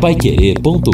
paiquerê.com.br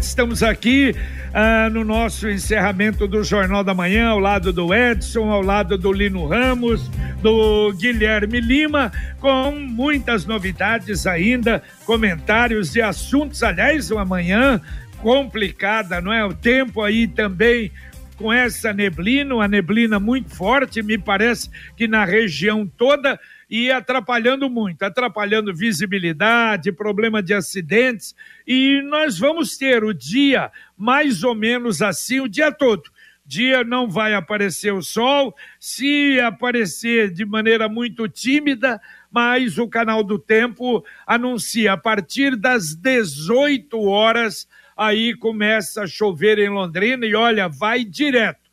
Estamos aqui ah, no nosso encerramento do Jornal da Manhã, ao lado do Edson, ao lado do Lino Ramos, do Guilherme Lima, com muitas novidades ainda, comentários de assuntos. Aliás, uma manhã complicada, não é? O tempo aí também com essa neblina, uma neblina muito forte, me parece que na região toda e atrapalhando muito, atrapalhando visibilidade, problema de acidentes. E nós vamos ter o dia mais ou menos assim o dia todo. Dia não vai aparecer o sol, se aparecer de maneira muito tímida, mas o canal do tempo anuncia a partir das 18 horas, aí começa a chover em Londrina e olha, vai direto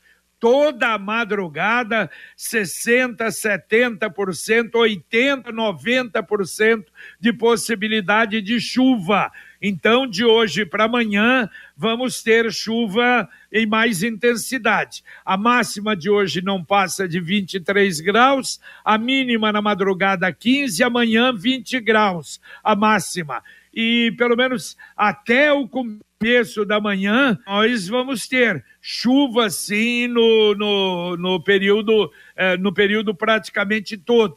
toda a madrugada, 60%, 70%, 80%, 90% de possibilidade de chuva. Então, de hoje para amanhã, vamos ter chuva em mais intensidade. A máxima de hoje não passa de 23 graus, a mínima na madrugada 15, amanhã 20 graus, a máxima. E pelo menos até o começo da manhã, nós vamos ter chuva sim no, no, no período eh, no período praticamente todo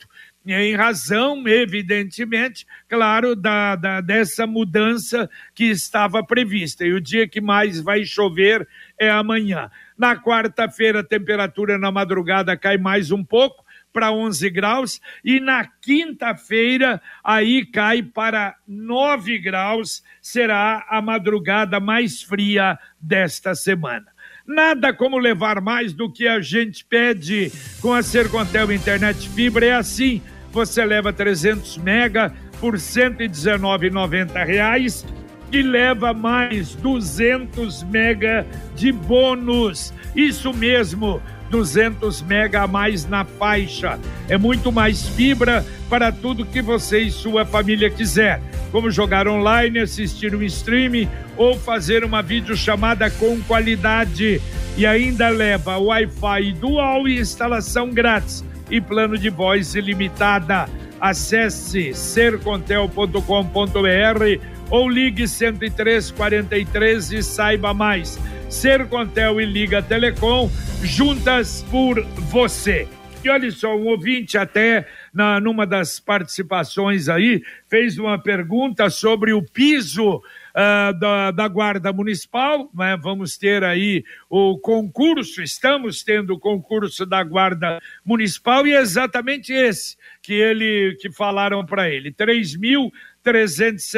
em razão, evidentemente, claro, da, da, dessa mudança que estava prevista. E o dia que mais vai chover é amanhã. Na quarta-feira, a temperatura na madrugada cai mais um pouco, para 11 graus, e na quinta-feira, aí cai para 9 graus, será a madrugada mais fria desta semana. Nada como levar mais do que a gente pede com a Sercontel Internet Fibra, é assim, você leva 300 mega por R$ 119,90 e leva mais 200 mega de bônus. Isso mesmo, 200 mega a mais na faixa. É muito mais fibra para tudo que você e sua família quiser, como jogar online, assistir um streaming ou fazer uma videochamada com qualidade. E ainda leva Wi-Fi dual e instalação grátis e plano de voz ilimitada. Acesse sercontel.com.br ou ligue 10343 e saiba mais. Sercontel e Liga Telecom, juntas por você. E olha só, um ouvinte até na, numa das participações aí fez uma pergunta sobre o piso uh, da, da, Guarda Municipal. Né? Vamos ter aí o concurso, estamos tendo o concurso da Guarda Municipal e é exatamente esse que ele que falaram para ele, mil trezentos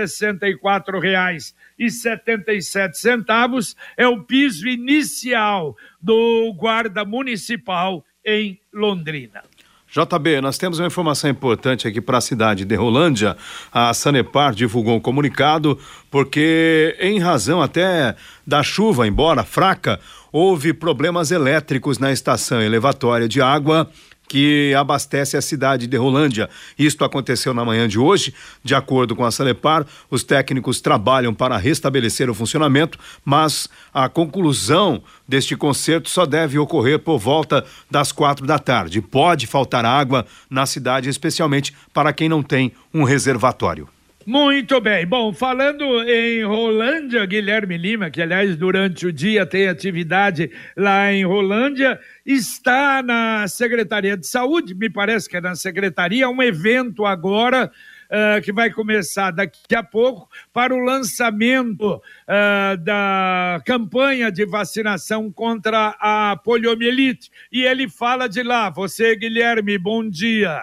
e setenta e sete centavos é o piso inicial do guarda municipal em Londrina. JB, nós temos uma informação importante aqui para a cidade de Rolândia. A Sanepar divulgou um comunicado porque, em razão até da chuva, embora fraca, houve problemas elétricos na estação elevatória de água que abastece a cidade de Rolândia. Isto aconteceu na manhã de hoje. De acordo com a Salepar, os técnicos trabalham para restabelecer o funcionamento, mas a conclusão deste concerto só deve ocorrer por volta das quatro da tarde. Pode faltar água na cidade, especialmente para quem não tem um reservatório. Muito bem. Bom, falando em Rolândia, Guilherme Lima, que aliás durante o dia tem atividade lá em Rolândia, está na Secretaria de Saúde, me parece que é na Secretaria, um evento agora. Uh, que vai começar daqui a pouco para o lançamento uh, da campanha de vacinação contra a poliomielite. E ele fala de lá. Você, Guilherme, bom dia.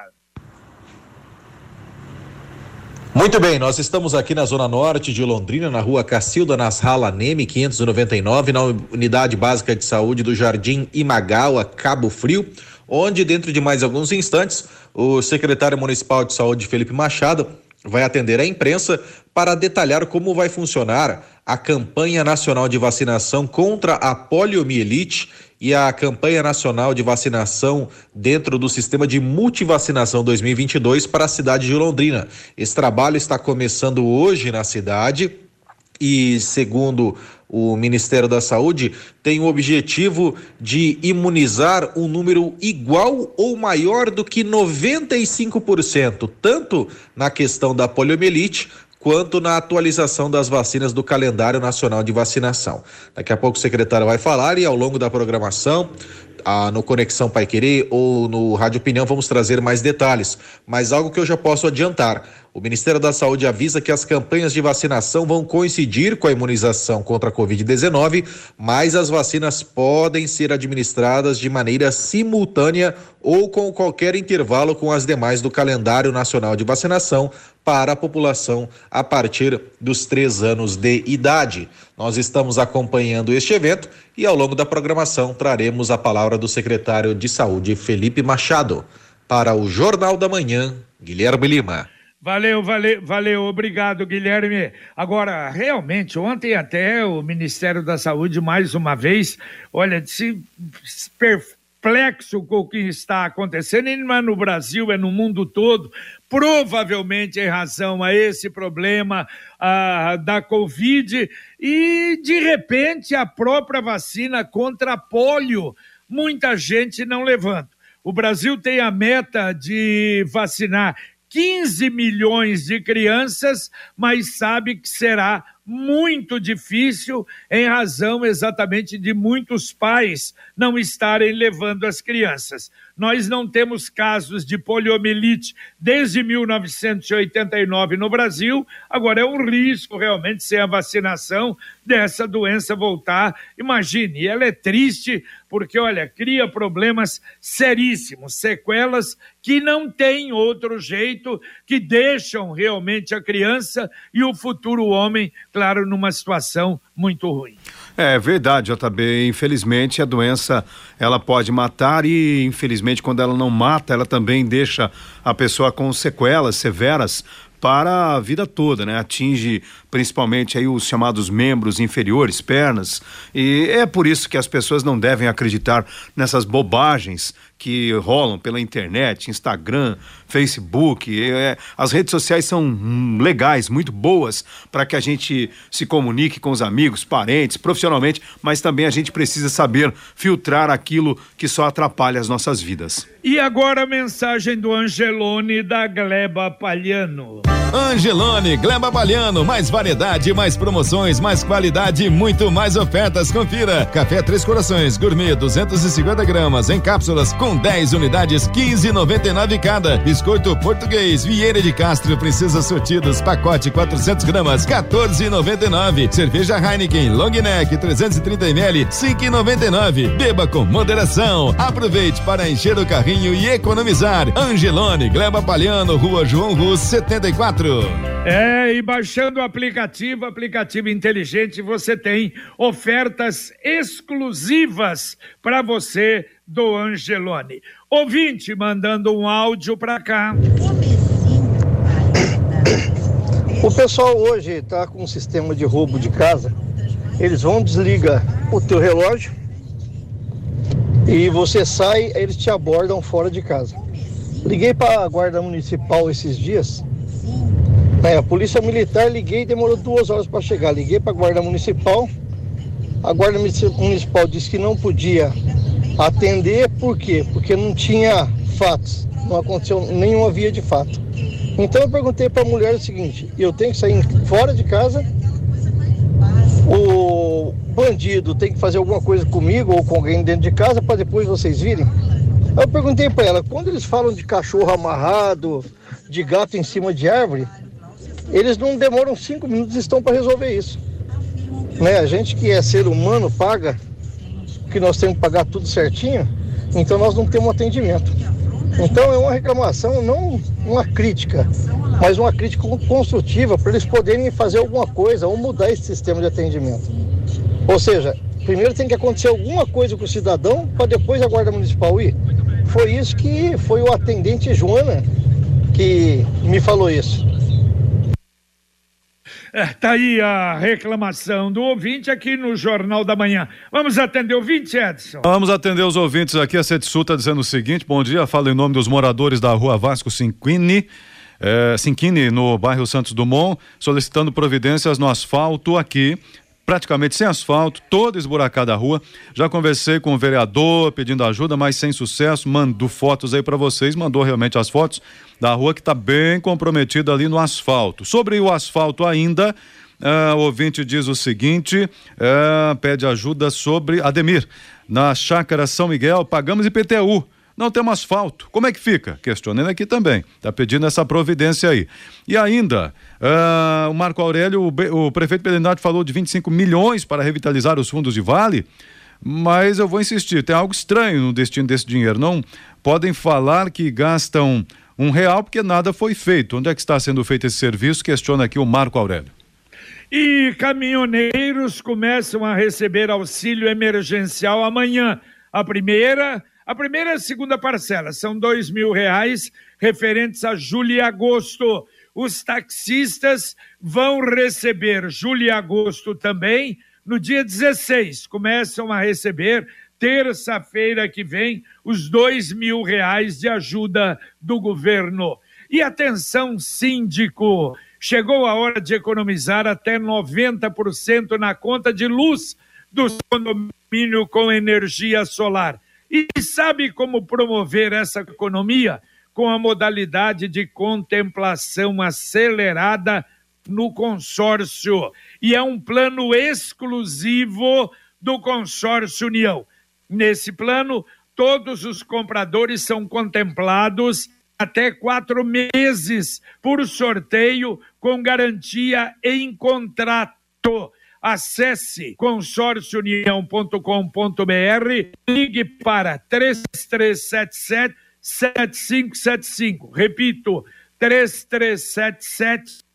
Muito bem, nós estamos aqui na Zona Norte de Londrina, na rua Cacilda Nasrala Neme, 599, na Unidade Básica de Saúde do Jardim Imagawa, Cabo Frio, onde, dentro de mais alguns instantes, o secretário municipal de saúde, Felipe Machado, vai atender a imprensa para detalhar como vai funcionar a campanha nacional de vacinação contra a poliomielite e a campanha nacional de vacinação dentro do sistema de multivacinação 2022 para a cidade de Londrina. Esse trabalho está começando hoje na cidade e, segundo O Ministério da Saúde tem o objetivo de imunizar um número igual ou maior do que 95%, tanto na questão da poliomielite quanto na atualização das vacinas do calendário nacional de vacinação. Daqui a pouco o secretário vai falar e ao longo da programação ah, no Conexão Pai Querer ou no Rádio Opinião vamos trazer mais detalhes. Mas algo que eu já posso adiantar: o Ministério da Saúde avisa que as campanhas de vacinação vão coincidir com a imunização contra a Covid-19, mas as vacinas podem ser administradas de maneira simultânea ou com qualquer intervalo com as demais do calendário nacional de vacinação para a população a partir dos três anos de idade. Nós estamos acompanhando este evento e ao longo da programação traremos a palavra do secretário de Saúde, Felipe Machado. Para o Jornal da Manhã, Guilherme Lima. Valeu, valeu, valeu, obrigado, Guilherme. Agora, realmente, ontem até o Ministério da Saúde, mais uma vez, olha, se perplexo com o que está acontecendo, não é no Brasil, é no mundo todo, provavelmente em razão a esse problema ah, da Covid, e de repente a própria vacina contra a polio, muita gente não levanta. O Brasil tem a meta de vacinar 15 milhões de crianças, mas sabe que será muito difícil em razão exatamente de muitos pais não estarem levando as crianças. Nós não temos casos de poliomielite desde 1989 no Brasil. Agora é um risco realmente sem a vacinação dessa doença voltar. Imagine, ela é triste porque, olha, cria problemas seríssimos, sequelas que não tem outro jeito, que deixam realmente a criança e o futuro homem, claro, numa situação muito ruim. É verdade, JB. Infelizmente a doença ela pode matar e infelizmente quando ela não mata, ela também deixa a pessoa com sequelas severas para a vida toda, né? Atinge principalmente aí os chamados membros inferiores, pernas, e é por isso que as pessoas não devem acreditar nessas bobagens que rolam pela internet, Instagram, Facebook. É, as redes sociais são hum, legais, muito boas para que a gente se comunique com os amigos, parentes, profissionalmente, mas também a gente precisa saber filtrar aquilo que só atrapalha as nossas vidas. E agora a mensagem do Angelone da Gleba Palhano. Angelone, Gleba Palhano, mais variedade, mais promoções, mais qualidade, muito mais ofertas. Confira. Café Três Corações, gourmet 250 gramas em cápsulas com 10 unidades, 15,99 cada. Biscoito português, Vieira de Castro, Princesa Sortidos, pacote 400 gramas, 14,99. Cerveja Heineken, Long Neck 330 ml, 5,99. Beba com moderação. Aproveite para encher o carrinho e economizar. Angelone, Gleba Palhano, Rua João Rus, 74. É, e baixando o aplicativo, aplicativo inteligente, você tem ofertas exclusivas para você do Angelone. Ouvinte mandando um áudio para cá. O pessoal hoje está com um sistema de roubo de casa. Eles vão desligar o teu relógio e você sai, eles te abordam fora de casa. Liguei para a guarda municipal esses dias é, a polícia militar liguei e demorou duas horas para chegar. Liguei para a guarda municipal. A guarda municipal disse que não podia atender, por quê? Porque não tinha fatos, não aconteceu nenhuma via de fato. Então eu perguntei para a mulher o seguinte: eu tenho que sair fora de casa, o bandido tem que fazer alguma coisa comigo ou com alguém dentro de casa para depois vocês virem? Eu perguntei para ela: quando eles falam de cachorro amarrado, de gato em cima de árvore, eles não demoram cinco minutos e estão para resolver isso. Né? A gente que é ser humano paga, que nós temos que pagar tudo certinho, então nós não temos atendimento. Então é uma reclamação, não uma crítica, mas uma crítica construtiva para eles poderem fazer alguma coisa ou mudar esse sistema de atendimento. Ou seja, primeiro tem que acontecer alguma coisa com o cidadão para depois a Guarda Municipal ir. Foi isso que foi o atendente Joana que me falou isso. É, tá aí a reclamação do ouvinte aqui no Jornal da Manhã. Vamos atender o ouvinte, Edson? Vamos atender os ouvintes aqui. A Setsu está dizendo o seguinte: bom dia, fala em nome dos moradores da rua Vasco Cinquini. É, Cinquini, no bairro Santos Dumont, solicitando providências no asfalto aqui praticamente sem asfalto, toda esburacada a rua. Já conversei com o vereador pedindo ajuda, mas sem sucesso. Mandou fotos aí para vocês, mandou realmente as fotos da rua que está bem comprometida ali no asfalto. Sobre o asfalto ainda, uh, o ouvinte diz o seguinte: uh, pede ajuda sobre Ademir. Na chácara São Miguel, pagamos IPTU não temos asfalto. Como é que fica? Questionando aqui também. Está pedindo essa providência aí. E ainda, uh, o Marco Aurélio, o, o prefeito Pedenati falou de 25 milhões para revitalizar os fundos de vale, mas eu vou insistir, tem algo estranho no destino desse dinheiro. Não podem falar que gastam um real porque nada foi feito. Onde é que está sendo feito esse serviço? Questiona aqui o Marco Aurélio. E caminhoneiros começam a receber auxílio emergencial amanhã. A primeira a primeira e a segunda parcela são dois mil reais referentes a julho e agosto. Os taxistas vão receber julho e agosto também no dia 16. Começam a receber terça-feira que vem os dois mil reais de ajuda do governo. E atenção, síndico, chegou a hora de economizar até 90% na conta de luz do condomínio com energia solar. E sabe como promover essa economia? Com a modalidade de contemplação acelerada no consórcio. E é um plano exclusivo do consórcio União. Nesse plano, todos os compradores são contemplados até quatro meses por sorteio com garantia em contrato. Acesse consórciounião.com.br, ligue para 3377 7575. Repito, 3377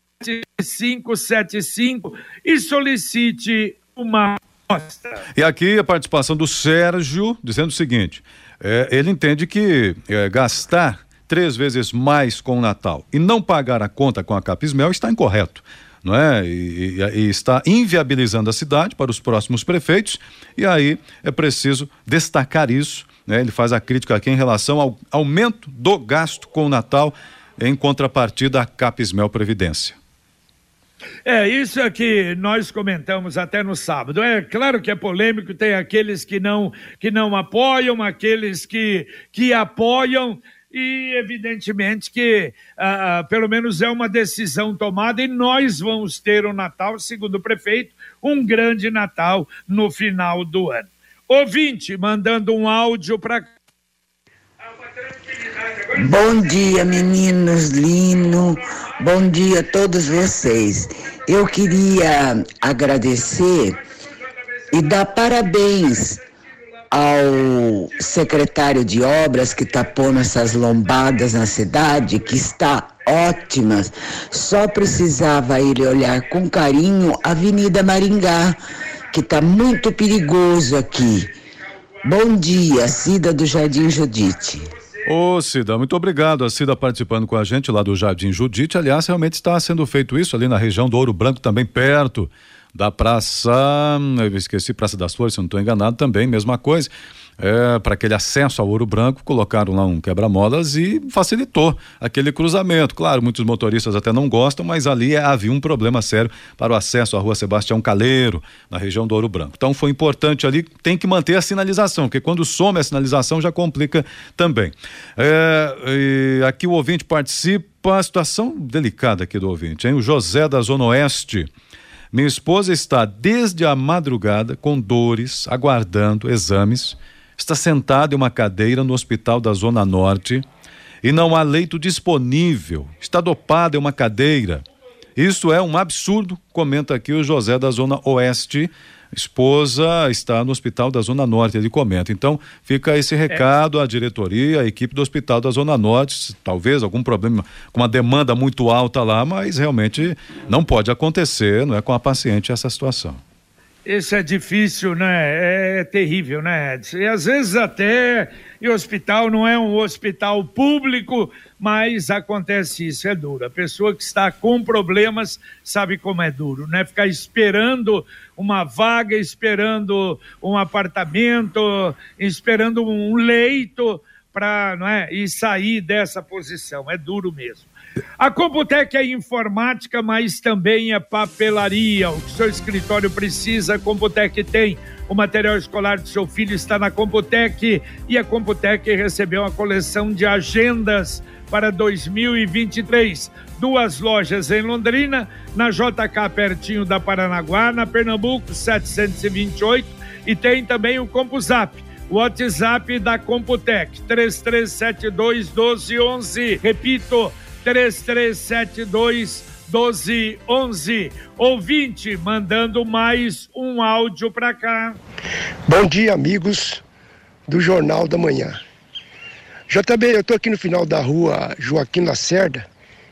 7575 e solicite uma amostra. E aqui a participação do Sérgio dizendo o seguinte: é, ele entende que é, gastar três vezes mais com o Natal e não pagar a conta com a Capismel está incorreto não é? E, e, e, está inviabilizando a cidade para os próximos prefeitos, e aí é preciso destacar isso. Né? Ele faz a crítica aqui em relação ao aumento do gasto com o Natal em contrapartida à Capismel Previdência. É, isso é que nós comentamos até no sábado. É claro que é polêmico, tem aqueles que não, que não apoiam, aqueles que, que apoiam e evidentemente que uh, pelo menos é uma decisão tomada e nós vamos ter o Natal, segundo o prefeito, um grande Natal no final do ano. Ouvinte, mandando um áudio para. Bom dia, meninos Lino. Bom dia a todos vocês. Eu queria agradecer e dar parabéns ao secretário de obras que está pondo essas lombadas na cidade, que está ótimas. Só precisava ele olhar com carinho a Avenida Maringá, que está muito perigoso aqui. Bom dia, Cida do Jardim Judite. Ô Cida, muito obrigado. A Cida participando com a gente lá do Jardim Judite. Aliás, realmente está sendo feito isso ali na região do Ouro Branco, também perto da Praça, eu esqueci, Praça das Flores, se não estou enganado, também, mesma coisa. É, para aquele acesso ao Ouro Branco, colocaram lá um quebra-molas e facilitou aquele cruzamento. Claro, muitos motoristas até não gostam, mas ali havia um problema sério para o acesso à rua Sebastião Caleiro, na região do Ouro Branco. Então foi importante ali, tem que manter a sinalização, porque quando some a sinalização já complica também. É, aqui o ouvinte participa, a situação delicada aqui do ouvinte, hein? O José da Zona Oeste. Minha esposa está desde a madrugada com dores, aguardando exames. Está sentada em uma cadeira no hospital da Zona Norte e não há leito disponível. Está dopada em uma cadeira. Isso é um absurdo, comenta aqui o José da Zona Oeste esposa está no hospital da Zona Norte, ele comenta. Então, fica esse recado à diretoria, à equipe do hospital da Zona Norte, talvez algum problema com uma demanda muito alta lá, mas realmente não pode acontecer, não é com a paciente essa situação. Isso é difícil, né? É terrível, né, Edson? E às vezes até, e o hospital não é um hospital público, mas acontece isso, é duro. A pessoa que está com problemas sabe como é duro, né? Ficar esperando uma vaga, esperando um apartamento, esperando um leito para não é, e sair dessa posição. É duro mesmo. A Computec é informática, mas também é papelaria. O que seu escritório precisa, a Computec tem. O material escolar do seu filho está na Computec e a Computec recebeu uma coleção de agendas para 2023. Duas lojas em Londrina, na JK pertinho da Paranaguá, na Pernambuco 728 e tem também o CompuZap. O WhatsApp da Computec 3372 1211. Repito, 3372 1211. Ouvinte, mandando mais um áudio para cá. Bom dia, amigos do Jornal da Manhã. JB, eu estou aqui no final da rua Joaquim Lacerda,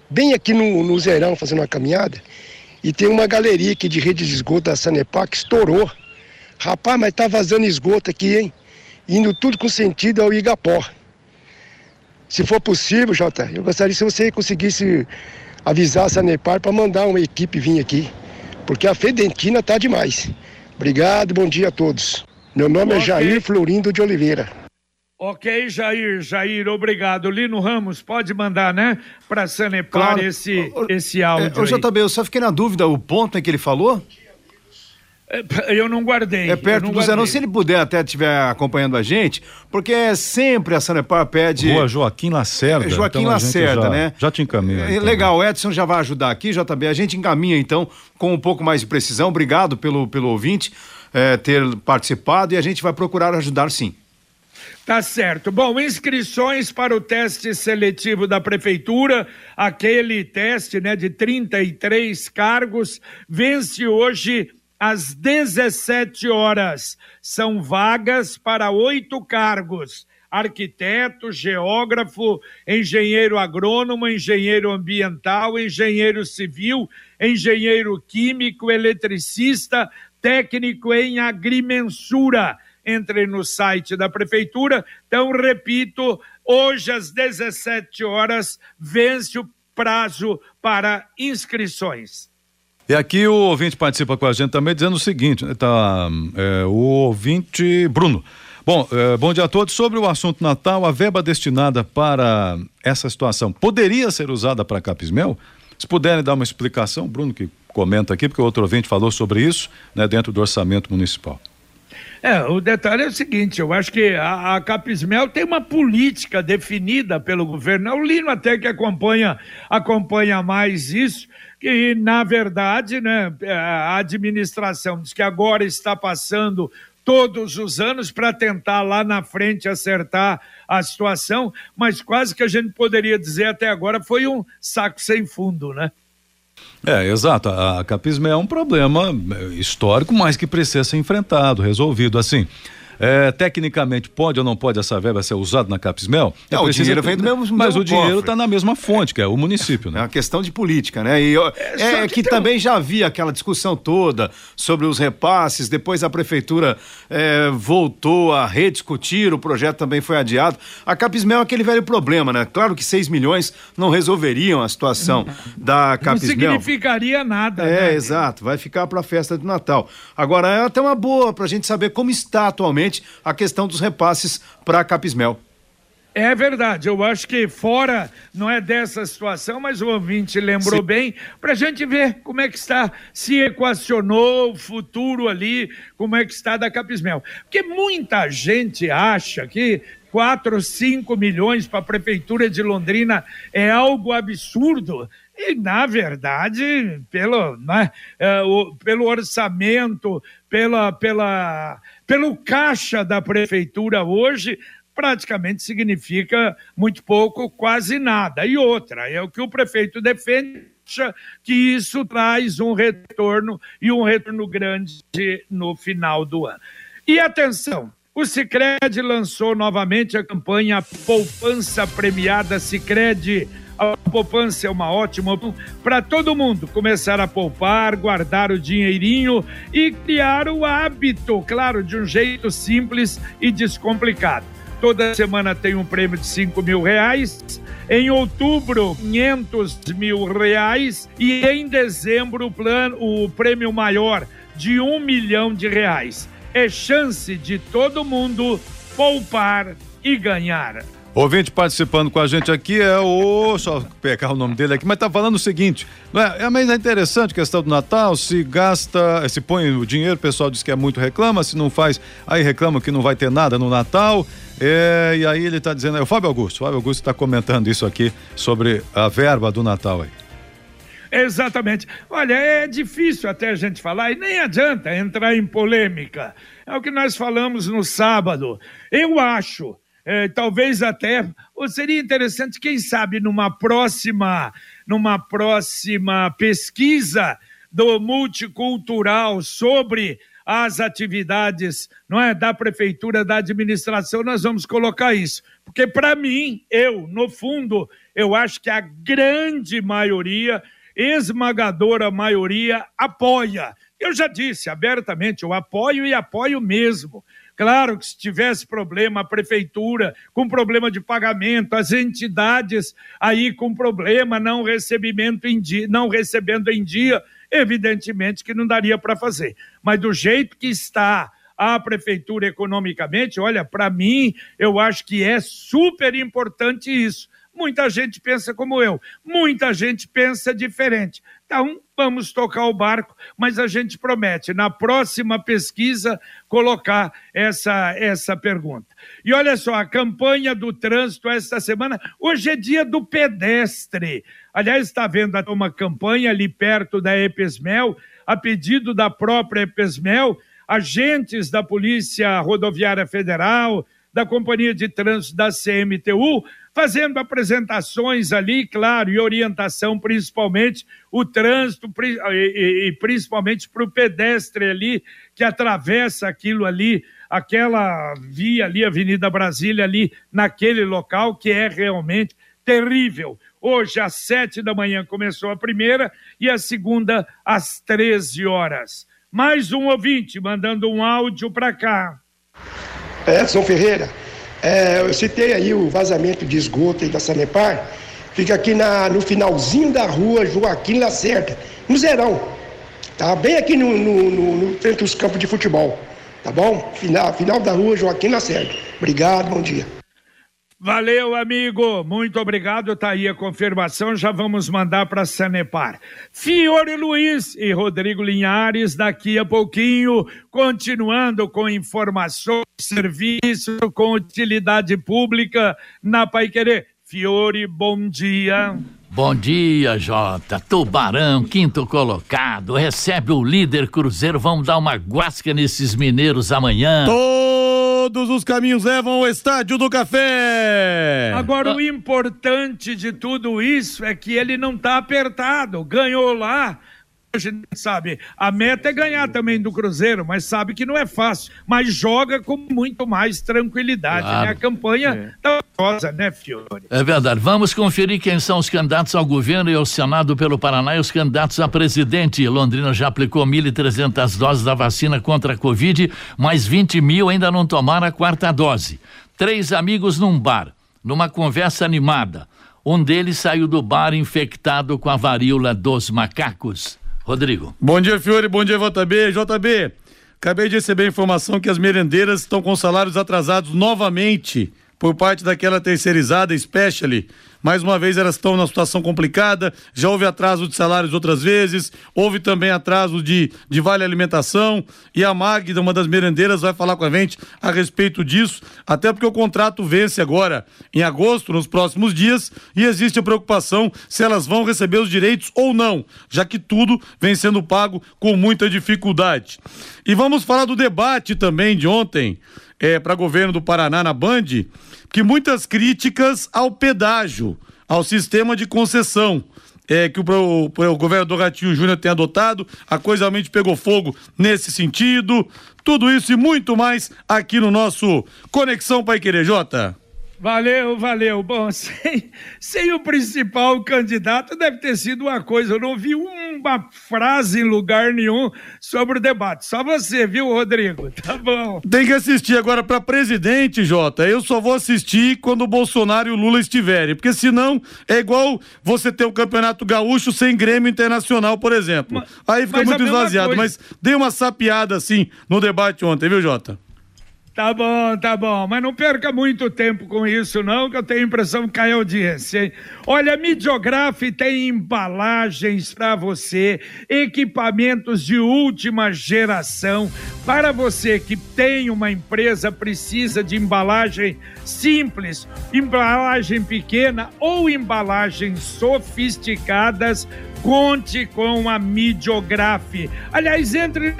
bem aqui no, no Zerão, fazendo uma caminhada, e tem uma galeria aqui de rede de esgoto da Sanepar que estourou. Rapaz, mas tá vazando esgoto aqui, hein? Indo tudo com sentido ao Igapó. Se for possível, Jota, eu gostaria se você conseguisse avisar a Sanepar para mandar uma equipe vir aqui, porque a Fedentina tá demais. Obrigado, bom dia a todos. Meu nome é okay. é Jair Florindo de Oliveira. Ok, Jair, Jair, obrigado. Lino Ramos, pode mandar, né, para Sanepar claro. esse, esse áudio. É, JB, eu só fiquei na dúvida, o ponto em que ele falou? É, eu não guardei. É perto do Zerão, se ele puder até estiver acompanhando a gente, porque é sempre a Sanepar pede. Rua Joaquim Lacerda. É Joaquim então Lacerda, já, né? Já te encaminha. É, então. Legal, o Edson já vai ajudar aqui, JB. A gente encaminha então com um pouco mais de precisão. Obrigado pelo, pelo ouvinte é, ter participado e a gente vai procurar ajudar sim. Tá certo. Bom, inscrições para o teste seletivo da prefeitura, aquele teste, né, de 33 cargos, vence hoje às 17 horas. São vagas para oito cargos: arquiteto, geógrafo, engenheiro agrônomo, engenheiro ambiental, engenheiro civil, engenheiro químico, eletricista, técnico em agrimensura entre no site da prefeitura. Então, repito, hoje às 17 horas vence o prazo para inscrições. E aqui o ouvinte participa com a gente também dizendo o seguinte, né, tá, é, o ouvinte Bruno. Bom, é, bom dia a todos. Sobre o assunto Natal, a verba destinada para essa situação poderia ser usada para Capismel? Se puderem dar uma explicação, Bruno que comenta aqui, porque o outro ouvinte falou sobre isso, né, dentro do orçamento municipal. É, o detalhe é o seguinte, eu acho que a, a Capismel tem uma política definida pelo governo. É o Lino até que acompanha, acompanha mais isso, que na verdade, né, a administração diz que agora está passando todos os anos para tentar lá na frente acertar a situação, mas quase que a gente poderia dizer até agora foi um saco sem fundo, né? É, exato. A capisma é um problema histórico, mas que precisa ser enfrentado, resolvido. Assim, é, tecnicamente, pode ou não pode essa verba ser usada na Capismel? É, não, o dinheiro vem do mesmo Mas mesmo o dinheiro está na mesma fonte, que é o município, né? É uma questão de política, né? E é, é que, que também já havia aquela discussão toda sobre os repasses, depois a prefeitura é, voltou a rediscutir, o projeto também foi adiado. A Capismel é aquele velho problema, né? Claro que 6 milhões não resolveriam a situação da Capismel. Não significaria nada. É, né? exato. Vai ficar para a festa do Natal. Agora, é até uma boa para a gente saber como está atualmente a questão dos repasses para a Capismel. É verdade, eu acho que fora, não é dessa situação, mas o ouvinte lembrou Sim. bem, para a gente ver como é que está, se equacionou o futuro ali, como é que está da Capismel. Porque muita gente acha que 4, 5 milhões para a Prefeitura de Londrina é algo absurdo. E, na verdade, pelo, né, é, o, pelo orçamento, pela, pela pelo caixa da prefeitura hoje, praticamente significa muito pouco, quase nada. E outra, é o que o prefeito defende, que isso traz um retorno e um retorno grande no final do ano. E atenção, o Sicredi lançou novamente a campanha Poupança Premiada Sicredi a poupança é uma ótima opção para todo mundo começar a poupar, guardar o dinheirinho e criar o hábito, claro, de um jeito simples e descomplicado. Toda semana tem um prêmio de 5 mil reais. Em outubro, 500 mil reais. E em dezembro, o, plano, o prêmio maior de um milhão de reais. É chance de todo mundo poupar e ganhar. Ouvinte participando com a gente aqui é o. Só pegar o nome dele aqui, mas tá falando o seguinte: não é, é, mas é interessante a questão do Natal, se gasta, se põe o dinheiro, o pessoal diz que é muito reclama, se não faz, aí reclama que não vai ter nada no Natal. É, e aí ele está dizendo, é o Fábio Augusto, o Fábio Augusto está comentando isso aqui sobre a verba do Natal aí. Exatamente. Olha, é difícil até a gente falar e nem adianta entrar em polêmica. É o que nós falamos no sábado. Eu acho, é, talvez até, ou seria interessante, quem sabe, numa próxima, numa próxima pesquisa do multicultural sobre as atividades, não é, da prefeitura, da administração, nós vamos colocar isso. Porque para mim, eu, no fundo, eu acho que a grande maioria esmagadora maioria apoia. Eu já disse abertamente, eu apoio e apoio mesmo. Claro que se tivesse problema, a prefeitura com problema de pagamento, as entidades aí com problema, não recebimento em dia, não recebendo em dia, evidentemente que não daria para fazer. Mas do jeito que está a prefeitura economicamente, olha, para mim, eu acho que é super importante isso. Muita gente pensa como eu, muita gente pensa diferente. Então, vamos tocar o barco, mas a gente promete, na próxima pesquisa, colocar essa, essa pergunta. E olha só, a campanha do trânsito esta semana, hoje é dia do pedestre. Aliás, está vendo uma campanha ali perto da Epesmel, a pedido da própria Epesmel, agentes da Polícia Rodoviária Federal, da Companhia de Trânsito da CMTU, fazendo apresentações ali, claro, e orientação, principalmente o trânsito, e, principalmente para o pedestre ali, que atravessa aquilo ali, aquela via ali, Avenida Brasília, ali, naquele local, que é realmente terrível. Hoje, às sete da manhã, começou a primeira e a segunda às treze horas. Mais um ouvinte mandando um áudio para cá. Edson Ferreira, é, eu citei aí o vazamento de esgoto da Sanepar, fica aqui na, no finalzinho da rua Joaquim Lacerda, no Zerão, tá? Bem aqui no, no, no, no frente dos campos de futebol, tá bom? Final, final da rua Joaquim Lacerda. Obrigado, bom dia. Valeu, amigo. Muito obrigado. Tá aí a confirmação. Já vamos mandar para Sanepar. Fiore Luiz e Rodrigo Linhares daqui a pouquinho, continuando com informações, serviço com utilidade pública na Paiquerê. Fiore, bom dia. Bom dia, Jota. Tubarão, quinto colocado, recebe o líder Cruzeiro. Vamos dar uma guasca nesses mineiros amanhã. Tô Todos os caminhos levam ao Estádio do Café. Agora, o importante de tudo isso é que ele não está apertado. Ganhou lá, a gente sabe, a meta é ganhar também do Cruzeiro, mas sabe que não é fácil. Mas joga com muito mais tranquilidade, claro. né? A campanha é. tá rosa, né, Fiore? É verdade. Vamos conferir quem são os candidatos ao governo e ao Senado pelo Paraná e os candidatos a presidente. Londrina já aplicou 1.300 doses da vacina contra a Covid, mas 20 mil ainda não tomaram a quarta dose. Três amigos num bar, numa conversa animada. Um deles saiu do bar infectado com a varíola dos macacos. Rodrigo. Bom dia, Fiore. Bom dia, JB. JB, acabei de receber a informação que as merendeiras estão com salários atrasados novamente por parte daquela terceirizada, Specially, mais uma vez elas estão numa situação complicada, já houve atraso de salários outras vezes, houve também atraso de, de vale alimentação, e a Magda, uma das merendeiras, vai falar com a gente a respeito disso, até porque o contrato vence agora em agosto, nos próximos dias, e existe a preocupação se elas vão receber os direitos ou não, já que tudo vem sendo pago com muita dificuldade. E vamos falar do debate também de ontem, é, para governo do Paraná na Band, que muitas críticas ao pedágio, ao sistema de concessão. É, que o, o, o governador Ratinho Júnior tem adotado, a coisa realmente pegou fogo nesse sentido. Tudo isso e muito mais aqui no nosso Conexão Pai Jota. Valeu, valeu. Bom, sem, sem o principal candidato, deve ter sido uma coisa. Eu não vi uma frase em lugar nenhum sobre o debate. Só você, viu, Rodrigo? Tá bom. Tem que assistir agora para presidente, Jota. Eu só vou assistir quando o Bolsonaro e o Lula estiverem. Porque senão é igual você ter o Campeonato Gaúcho sem Grêmio Internacional, por exemplo. Mas, Aí fica muito esvaziado. Coisa... Mas dei uma sapiada assim no debate ontem, viu, Jota? Tá bom, tá bom, mas não perca muito tempo com isso não, que eu tenho a impressão que cai audiência, hein? Olha, a Midiograf tem embalagens para você, equipamentos de última geração, para você que tem uma empresa, precisa de embalagem simples, embalagem pequena ou embalagens sofisticadas, conte com a Midiograf. Aliás, entre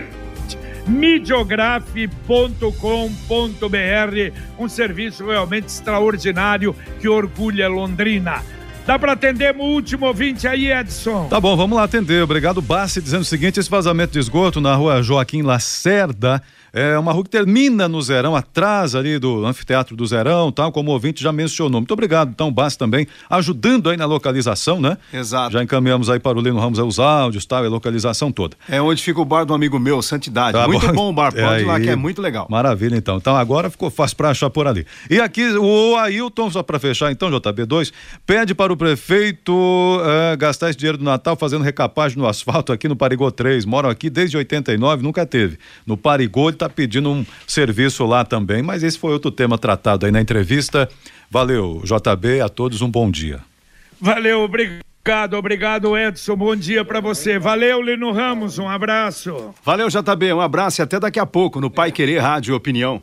midiograf.com.br, um serviço realmente extraordinário que orgulha Londrina. Dá para atender o último ouvinte aí, Edson? Tá bom, vamos lá atender. Obrigado, Bassi, dizendo o seguinte: esse vazamento de esgoto na rua Joaquim Lacerda é uma rua que termina no Zerão, atrás ali do anfiteatro do Zerão, tal, como o ouvinte já mencionou. Muito obrigado, então, Bassi também, ajudando aí na localização, né? Exato. Já encaminhamos aí para o Lino Ramos os áudios, tal, a localização toda. É onde fica o bar do amigo meu, Santidade. Tá muito bom, bom o bar, pode é ir lá que é muito legal. Maravilha, então. Então agora ficou fácil para achar por ali. E aqui o Ailton, só para fechar então, JB2, pede para o prefeito uh, gastar esse dinheiro do Natal fazendo recapagem no asfalto aqui no Parigô 3. Moram aqui desde 89, nunca teve. No Parigô está pedindo um serviço lá também, mas esse foi outro tema tratado aí na entrevista. Valeu, JB, a todos um bom dia. Valeu, obrigado, obrigado Edson, bom dia para você. Valeu, Lino Ramos, um abraço. Valeu, JB, um abraço e até daqui a pouco no Pai Querer Rádio Opinião.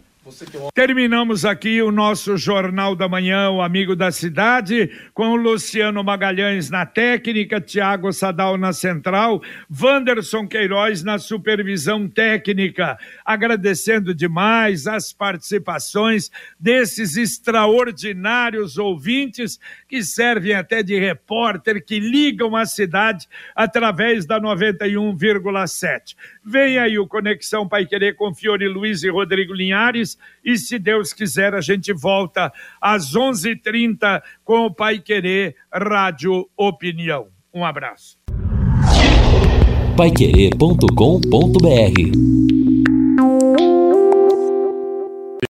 Terminamos aqui o nosso Jornal da Manhã, o Amigo da Cidade, com o Luciano Magalhães na técnica, Tiago Sadal na central, Wanderson Queiroz na supervisão técnica. Agradecendo demais as participações desses extraordinários ouvintes que servem até de repórter, que ligam a cidade através da 91,7. Vem aí o Conexão Pai Querer com Fiore Luiz e Rodrigo Linhares e se Deus quiser a gente volta às 11:30 com o Pai Querer Rádio Opinião. Um abraço.